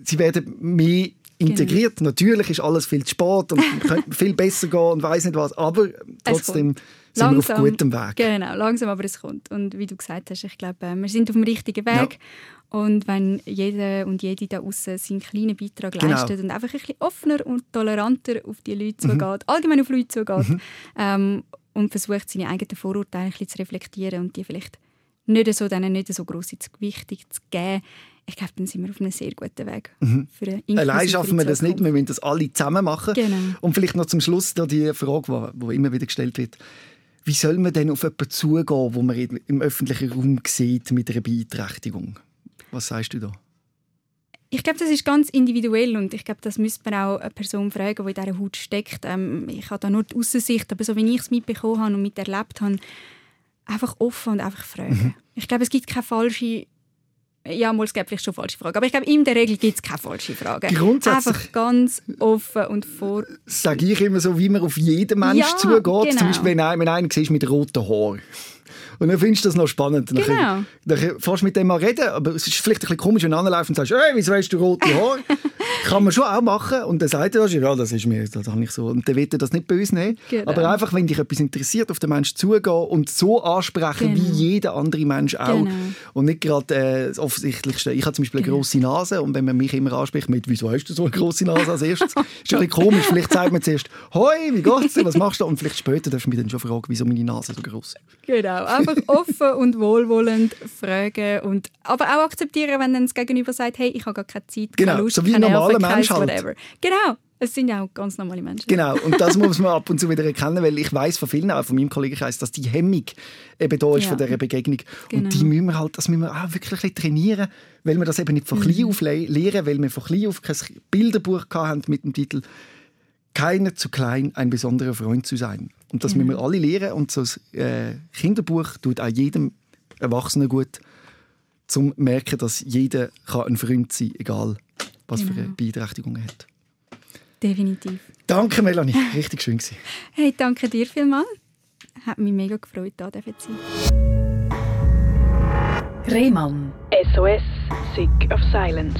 sie werden mehr integriert. Genau. Natürlich ist alles viel zu spät und könnte viel besser gehen und weiß nicht was, aber trotzdem sind langsam, wir auf gutem Weg. Genau, langsam, aber es kommt. Und wie du gesagt hast, ich glaube, äh, wir sind auf dem richtigen Weg. Ja. Und wenn jeder und jede da außen seinen kleinen Beitrag genau. leistet und einfach ein bisschen offener und toleranter auf die Leute mhm. zugeht, allgemein auf Leute zugeht mhm. ähm, und versucht, seine eigenen Vorurteile ein bisschen zu reflektieren und die vielleicht nicht so, denen nicht so gross ins Gewicht zu geben, ich glaube, dann sind wir auf einem sehr guten Weg. Mhm. Allein schaffen wir das nicht, wir müssen das alle zusammen machen. Genau. Und vielleicht noch zum Schluss die Frage, die immer wieder gestellt wird. Wie soll man denn auf jemanden zugehen, wo man im öffentlichen Raum sieht mit einer Beeinträchtigung? Was sagst du da? Ich glaube, das ist ganz individuell und ich glaube, das müsste man auch eine Person fragen, die in dieser Haut steckt. Ähm, ich habe da nur die Aussicht, aber so wie ich es mitbekommen habe und miterlebt habe, einfach offen und einfach fragen. Mhm. Ich glaube, es gibt keine falsche ja, mal, es gibt vielleicht schon falsche Fragen. Aber ich glaube, in der Regel gibt es keine falsche Fragen. Grundsätzlich- Einfach ganz offen und vor... Sage ich immer so, wie man auf jeden Mensch Ja, zugeht. genau. Zum Beispiel, wenn einen, wenn einen siehst mit roten Haaren. Und dann findest du das noch spannend. Dann, Genau. dann fährst du mit dem mal reden, aber es ist vielleicht ein bisschen komisch, wenn du anläufst und sagst, hey, wieso hast du rote Haare? Kann man schon auch machen. Und dann sagt er, ja, das ist mir, das habe ich so. Und dann wird er das nicht böse nehmen. Genau. Aber einfach, wenn dich etwas interessiert, auf den Menschen zugehen und so ansprechen, Genau. wie jeder andere Mensch auch. Genau. Und nicht gerade äh, das Offensichtlichste. Ich habe zum Beispiel eine grosse Nase und wenn man mich immer anspricht mit «Wieso hast du so eine grosse Nase als erstes?» ist ein bisschen komisch. Vielleicht sagt man zuerst «Hoi, wie geht's dir? Was machst du?» Und vielleicht später darfst du mich dann schon fragen, wieso meine Nase so groß ist. Genau, einfach offen und wohlwollend fragen und aber auch akzeptieren, wenn dann das Gegenüber sagt, hey, ich habe gar keine Zeit, Genau, keine Lust, so wie keine ein normaler Mensch halt. whatever. Genau, es sind ja auch ganz normale Menschen. Genau, und das muss man ab und zu wieder erkennen, weil ich weiß von vielen, auch von meinem Kollegenkreis, dass die Hemmung eben da ist Ja. von dieser Begegnung. Genau. Und die müssen wir halt, das müssen wir auch wirklich ein trainieren, weil wir das eben nicht von Mhm. klein auf le- lernen, weil wir von klein auf kein Bilderbuch hatten mit dem Titel «Keiner zu klein, ein besonderer Freund zu sein». Und das Genau. müssen wir alle lernen und so ein äh, Kinderbuch tut auch jedem Erwachsenen gut, zum merken, dass jeder kann ein Freund sein kann, egal was für Genau. eine Beeinträchtigung er hat. Definitiv. Danke, Melanie. Richtig schön gewesen. Hey, danke dir vielmals. Hat mich mega gefreut, da zu sein. Rehmann. SOS, Sick of Silence.